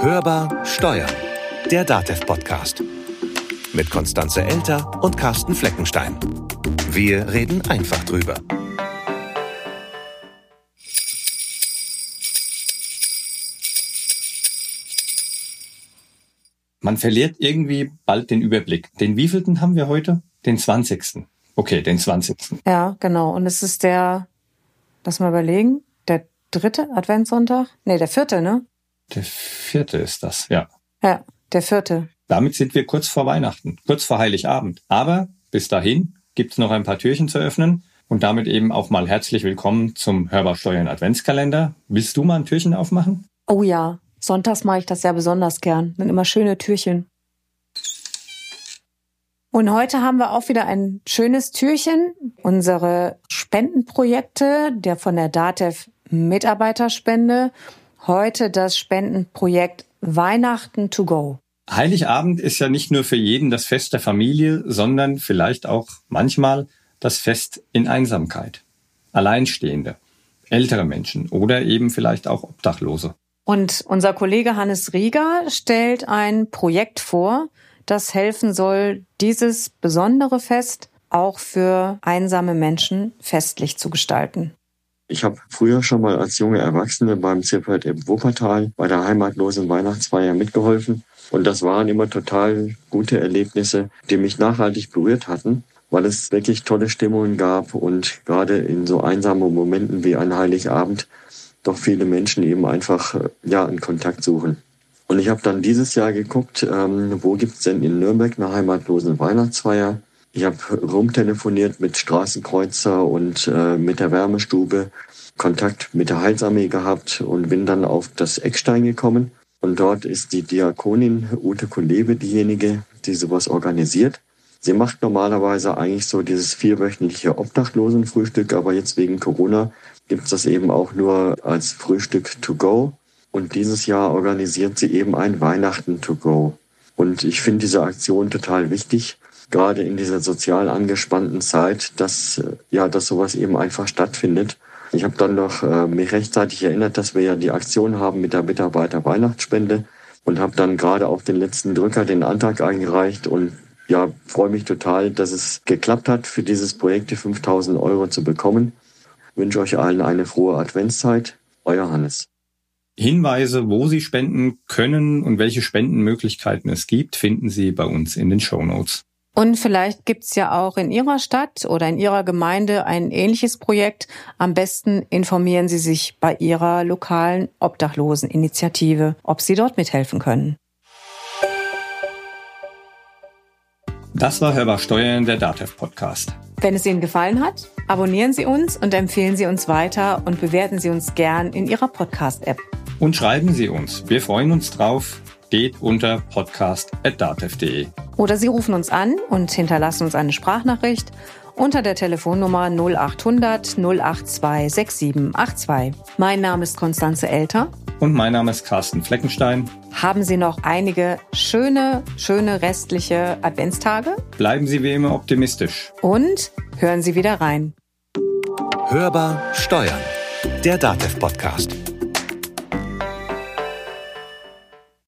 Hörbar Steuern, der DATEV-Podcast. Mit Konstanze Elter und Carsten Fleckenstein. Wir reden einfach drüber. Man verliert irgendwie bald den Überblick. Den wievielten haben wir heute? Den 20. Okay, den 20. Ja, genau. Und es ist der, lass mal überlegen, der dritte Adventssonntag? Nee, der vierte, ne? Der vierte ist das, ja. Ja, der vierte. Damit sind wir kurz vor Weihnachten, kurz vor Heiligabend. Aber bis dahin gibt's noch ein paar Türchen zu öffnen und damit eben auch mal herzlich willkommen zum Hörbar Steuern Adventskalender. Willst du mal ein Türchen aufmachen? Oh ja, sonntags mache ich das ja besonders gern. Dann immer schöne Türchen. Und heute haben wir auch wieder ein schönes Türchen. Unsere Spendenprojekte, der von der DATEV Mitarbeiterspende. Heute das Spendenprojekt Weihnachten to go. Heiligabend ist ja nicht nur für jeden das Fest der Familie, sondern vielleicht auch manchmal das Fest in Einsamkeit. Alleinstehende, ältere Menschen oder eben vielleicht auch Obdachlose. Und unser Kollege Hannes Rieger stellt ein Projekt vor, das helfen soll, dieses besondere Fest auch für einsame Menschen festlich zu gestalten. Ich habe früher schon mal als junge Erwachsene beim Zirpert im Wuppertal bei der heimatlosen Weihnachtsfeier mitgeholfen. Und das waren immer total gute Erlebnisse, die mich nachhaltig berührt hatten, weil es wirklich tolle Stimmungen gab und gerade in so einsamen Momenten wie ein Heiligabend doch viele Menschen eben einfach ja einen Kontakt suchen. Und ich habe dann dieses Jahr geguckt, ähm, wo gibt's denn in Nürnberg eine heimatlosen Weihnachtsfeier. Ich habe rumtelefoniert mit Straßenkreuzer und äh, mit der Wärmestube, Kontakt mit der Heilsarmee gehabt und bin dann auf das Eckstein gekommen. Und dort ist die Diakonin Ute Kulebe diejenige, die sowas organisiert. Sie macht normalerweise eigentlich so dieses vierwöchentliche Obdachlosenfrühstück, aber jetzt wegen Corona gibt's das eben auch nur als Frühstück to go. Und dieses Jahr organisiert sie eben ein Weihnachten to go. Und ich finde diese Aktion total wichtig, gerade in dieser sozial angespannten Zeit, dass ja, dass sowas eben einfach stattfindet. Ich habe dann noch äh, mich rechtzeitig erinnert, dass wir ja die Aktion haben mit der Mitarbeiter Weihnachtsspende und habe dann gerade auf den letzten Drücker den Antrag eingereicht und ja, freue mich total, dass es geklappt hat, für dieses Projekt die 5000 Euro zu bekommen. Wünsche euch allen eine frohe Adventszeit. Euer Hannes. Hinweise, wo Sie spenden können und welche Spendenmöglichkeiten es gibt, finden Sie bei uns in den Show Notes. Und vielleicht gibt's ja auch in Ihrer Stadt oder in Ihrer Gemeinde ein ähnliches Projekt. Am besten informieren Sie sich bei Ihrer lokalen Obdachloseninitiative, ob Sie dort mithelfen können. Das war Hörbar Steuern, der DATEV Podcast. Wenn es Ihnen gefallen hat, abonnieren Sie uns und empfehlen Sie uns weiter und bewerten Sie uns gern in Ihrer Podcast-App. Und schreiben Sie uns. Wir freuen uns drauf. Geht unter podcast.datev.de. Oder Sie rufen uns an und hinterlassen uns eine Sprachnachricht unter der Telefonnummer 0800 082 6782. Mein Name ist Konstanze Elter. Und mein Name ist Carsten Fleckenstein. Haben Sie noch einige schöne, schöne restliche Adventstage? Bleiben Sie wie immer optimistisch. Und hören Sie wieder rein. Hörbar Steuern, der DATEV-Podcast.